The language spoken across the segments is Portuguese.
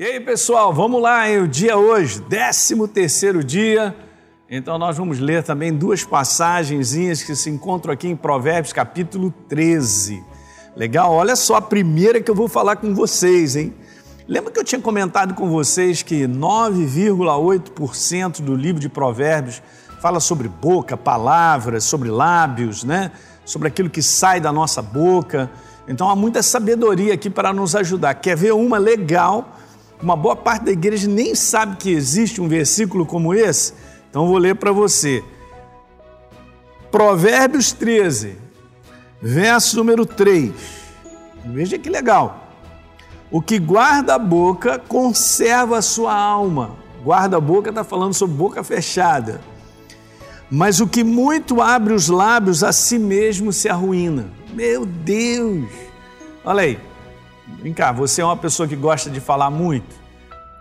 E aí, pessoal, vamos lá, hein? o dia hoje, 13 terceiro dia. Então nós vamos ler também duas passagenzinhas que se encontram aqui em Provérbios, capítulo 13. Legal? Olha só a primeira que eu vou falar com vocês, hein? Lembra que eu tinha comentado com vocês que 9,8% do livro de Provérbios fala sobre boca, palavras, sobre lábios, né? Sobre aquilo que sai da nossa boca. Então há muita sabedoria aqui para nos ajudar. Quer ver uma legal? Uma boa parte da igreja nem sabe que existe um versículo como esse. Então vou ler para você. Provérbios 13, verso número 3. Veja que legal. O que guarda a boca conserva a sua alma. Guarda a boca está falando sobre boca fechada. Mas o que muito abre os lábios a si mesmo se arruína. Meu Deus! Olha aí. Vem cá, você é uma pessoa que gosta de falar muito?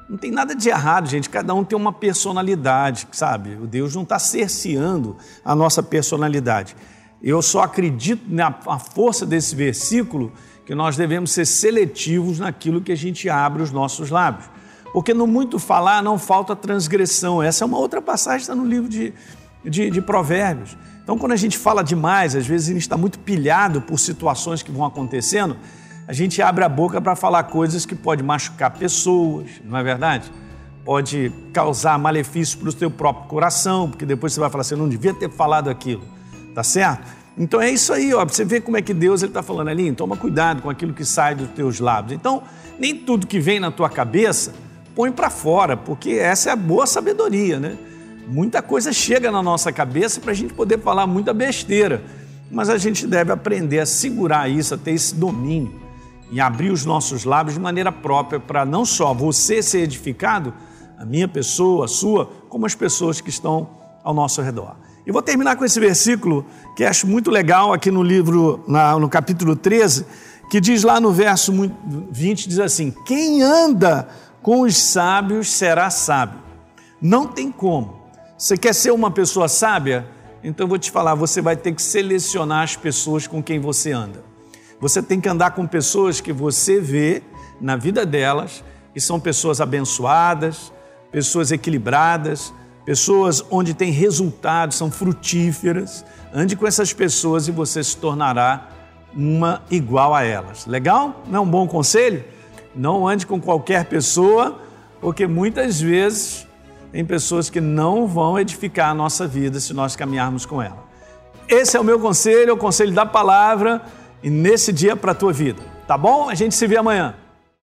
Não tem nada de errado, gente. Cada um tem uma personalidade, sabe? O Deus não está cerceando a nossa personalidade. Eu só acredito na força desse versículo que nós devemos ser seletivos naquilo que a gente abre os nossos lábios. Porque no muito falar não falta transgressão. Essa é uma outra passagem, está no livro de, de, de Provérbios. Então, quando a gente fala demais, às vezes a gente está muito pilhado por situações que vão acontecendo, a gente abre a boca para falar coisas que pode machucar pessoas, não é verdade? Pode causar malefício para o seu próprio coração, porque depois você vai falar assim, eu não devia ter falado aquilo, tá certo? Então é isso aí, ó, você vê como é que Deus está falando ali, toma cuidado com aquilo que sai dos teus lábios. Então, nem tudo que vem na tua cabeça, põe para fora, porque essa é a boa sabedoria, né? Muita coisa chega na nossa cabeça para a gente poder falar muita besteira, mas a gente deve aprender a segurar isso, a ter esse domínio e abrir os nossos lábios de maneira própria para não só você ser edificado, a minha pessoa, a sua, como as pessoas que estão ao nosso redor. E vou terminar com esse versículo que acho muito legal aqui no livro, na, no capítulo 13, que diz lá no verso 20, diz assim: Quem anda com os sábios será sábio. Não tem como. Você quer ser uma pessoa sábia? Então eu vou te falar, você vai ter que selecionar as pessoas com quem você anda. Você tem que andar com pessoas que você vê na vida delas que são pessoas abençoadas, pessoas equilibradas, pessoas onde tem resultados, são frutíferas. Ande com essas pessoas e você se tornará uma igual a elas. Legal? Não é um bom conselho? Não ande com qualquer pessoa, porque muitas vezes tem pessoas que não vão edificar a nossa vida se nós caminharmos com ela. Esse é o meu conselho, é o conselho da palavra e nesse dia para a tua vida. Tá bom? A gente se vê amanhã.